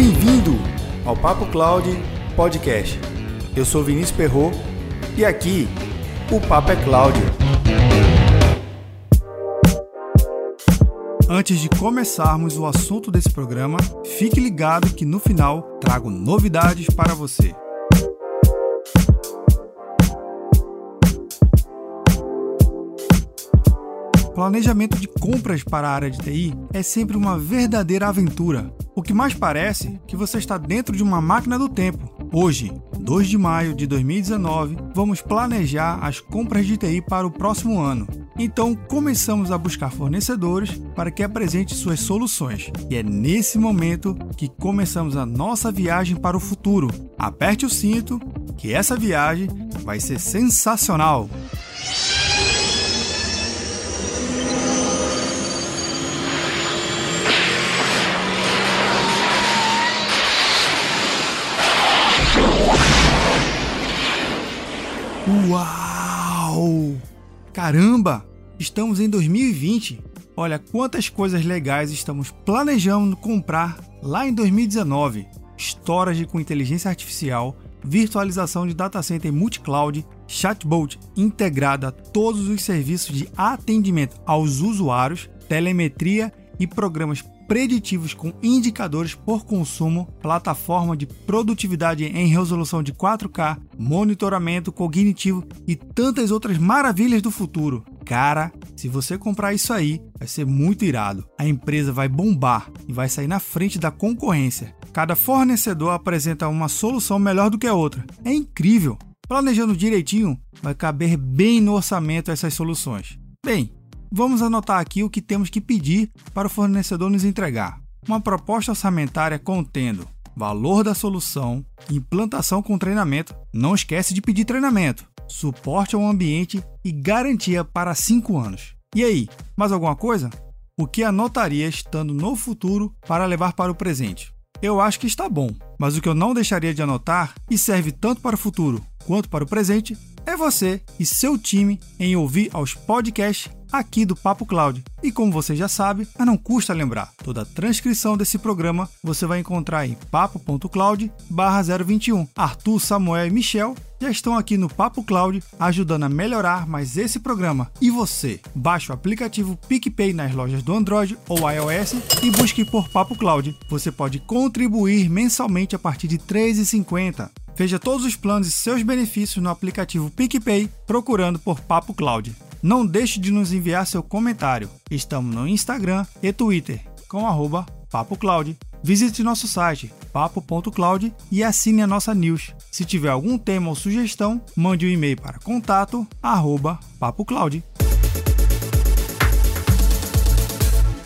Bem-vindo ao Papo Cloud Podcast. Eu sou Vinícius Perro e aqui o Papo é Cloud. Antes de começarmos o assunto desse programa, fique ligado que no final trago novidades para você. Planejamento de compras para a área de TI é sempre uma verdadeira aventura. O que mais parece é que você está dentro de uma máquina do tempo. Hoje, 2 de maio de 2019, vamos planejar as compras de TI para o próximo ano. Então, começamos a buscar fornecedores para que apresente suas soluções. E é nesse momento que começamos a nossa viagem para o futuro. Aperte o cinto, que essa viagem vai ser sensacional! Uau! Caramba! Estamos em 2020. Olha quantas coisas legais estamos planejando comprar lá em 2019. Storage com inteligência artificial, virtualização de data center multi-cloud, chatbot integrado a todos os serviços de atendimento aos usuários, telemetria e programas preditivos com indicadores por consumo, plataforma de produtividade em resolução de 4K, monitoramento cognitivo e tantas outras maravilhas do futuro. Cara, se você comprar isso aí, vai ser muito irado. A empresa vai bombar e vai sair na frente da concorrência. Cada fornecedor apresenta uma solução melhor do que a outra. É incrível! Planejando direitinho, vai caber bem no orçamento essas soluções. Bem, Vamos anotar aqui o que temos que pedir para o fornecedor nos entregar. Uma proposta orçamentária contendo valor da solução, implantação com treinamento, não esquece de pedir treinamento, suporte ao ambiente e garantia para 5 anos. E aí, mais alguma coisa? O que anotaria estando no futuro para levar para o presente? Eu acho que está bom, mas o que eu não deixaria de anotar e serve tanto para o futuro quanto para o presente é você e seu time em ouvir aos podcasts aqui do Papo Cloud. E como você já sabe, mas não custa lembrar, toda a transcrição desse programa você vai encontrar em papo.cloud/021. Arthur, Samuel e Michel já estão aqui no Papo Cloud ajudando a melhorar mais esse programa. E você, baixe o aplicativo PicPay nas lojas do Android ou iOS e busque por Papo Cloud. Você pode contribuir mensalmente a partir de R$ 3,50. Veja todos os planos e seus benefícios no aplicativo PicPay procurando por Papo Cloud. Não deixe de nos enviar seu comentário. Estamos no Instagram e Twitter com arroba PapoCloud. Visite nosso site papo.cloud e assine a nossa news. Se tiver algum tema ou sugestão, mande um e-mail para contato arroba papocloud.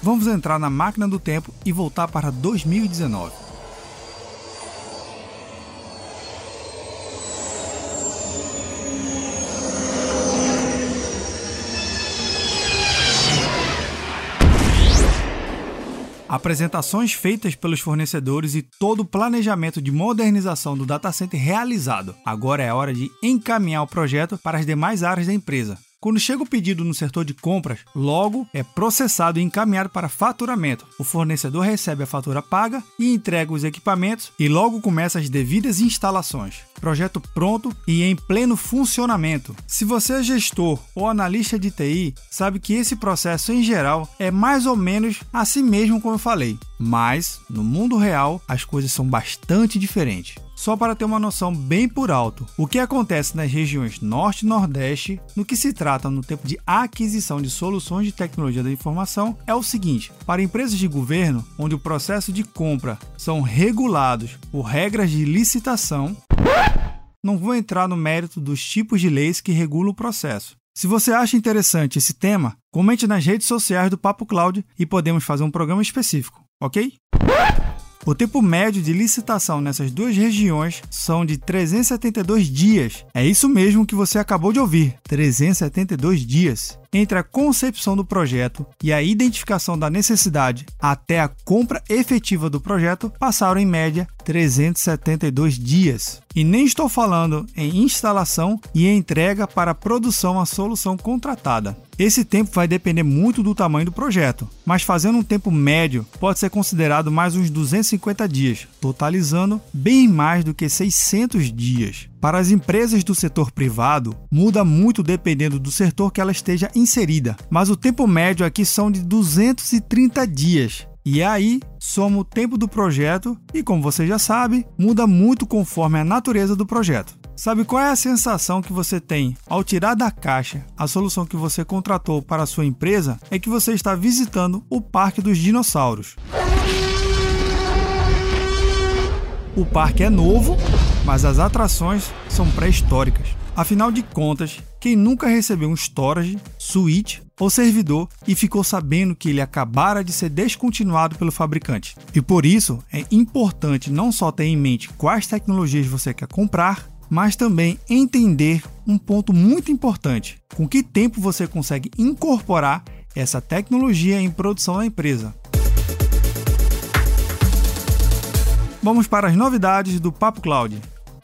Vamos entrar na máquina do tempo e voltar para 2019. Apresentações feitas pelos fornecedores e todo o planejamento de modernização do data center realizado. Agora é hora de encaminhar o projeto para as demais áreas da empresa. Quando chega o pedido no setor de compras, logo é processado e encaminhado para faturamento. O fornecedor recebe a fatura paga e entrega os equipamentos e logo começa as devidas instalações. Projeto pronto e em pleno funcionamento. Se você é gestor ou analista de TI, sabe que esse processo em geral é mais ou menos assim mesmo como eu falei. Mas no mundo real as coisas são bastante diferentes. Só para ter uma noção bem por alto, o que acontece nas regiões Norte e Nordeste no que se trata no tempo de aquisição de soluções de tecnologia da informação é o seguinte: para empresas de governo, onde o processo de compra são regulados por regras de licitação, não vou entrar no mérito dos tipos de leis que regulam o processo. Se você acha interessante esse tema, comente nas redes sociais do Papo Cloud e podemos fazer um programa específico, ok? O tempo médio de licitação nessas duas regiões são de 372 dias. É isso mesmo que você acabou de ouvir: 372 dias. Entre a concepção do projeto e a identificação da necessidade até a compra efetiva do projeto, passaram em média 372 dias. E nem estou falando em instalação e entrega para produção a solução contratada. Esse tempo vai depender muito do tamanho do projeto, mas fazendo um tempo médio pode ser considerado mais uns 250 dias, totalizando bem mais do que 600 dias. Para as empresas do setor privado, muda muito dependendo do setor que ela esteja inserida, mas o tempo médio aqui são de 230 dias. E aí, soma o tempo do projeto e, como você já sabe, muda muito conforme a natureza do projeto. Sabe qual é a sensação que você tem ao tirar da caixa a solução que você contratou para a sua empresa? É que você está visitando o Parque dos Dinossauros. O parque é novo, mas as atrações são pré-históricas. Afinal de contas, quem nunca recebeu um storage, switch ou servidor e ficou sabendo que ele acabara de ser descontinuado pelo fabricante? E por isso é importante não só ter em mente quais tecnologias você quer comprar, mas também entender um ponto muito importante: com que tempo você consegue incorporar essa tecnologia em produção da empresa. Vamos para as novidades do Papo Cloud.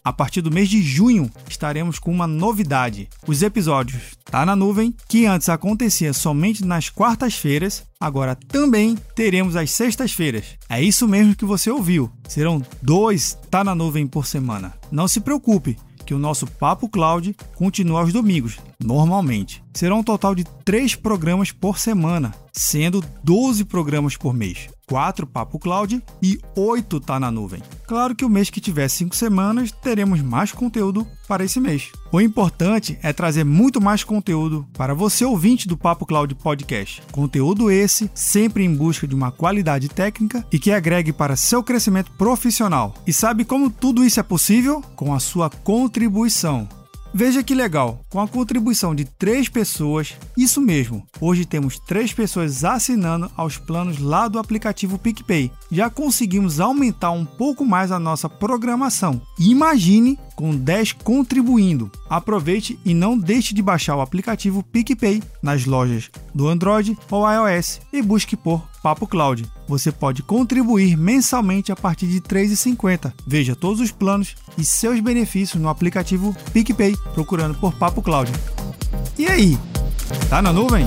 A partir do mês de junho, estaremos com uma novidade. Os episódios Tá na Nuvem, que antes acontecia somente nas quartas-feiras, agora também teremos às sextas-feiras. É isso mesmo que você ouviu. Serão dois Tá na Nuvem por semana. Não se preocupe, que o nosso Papo Cloud continua aos domingos, normalmente. Será um total de três programas por semana, sendo 12 programas por mês. 4 Papo Cloud e 8 tá na nuvem. Claro que o mês que tiver 5 semanas, teremos mais conteúdo para esse mês. O importante é trazer muito mais conteúdo para você ouvinte do Papo Cloud Podcast. Conteúdo esse sempre em busca de uma qualidade técnica e que agregue para seu crescimento profissional. E sabe como tudo isso é possível? Com a sua contribuição. Veja que legal, com a contribuição de três pessoas, isso mesmo, hoje temos três pessoas assinando aos planos lá do aplicativo PicPay. Já conseguimos aumentar um pouco mais a nossa programação. Imagine com 10 contribuindo. Aproveite e não deixe de baixar o aplicativo PicPay nas lojas do Android ou iOS e busque por Papo Cloud. Você pode contribuir mensalmente a partir de R$ 3,50. Veja todos os planos e seus benefícios no aplicativo PicPay procurando por Papo Cloud. E aí? Tá na nuvem?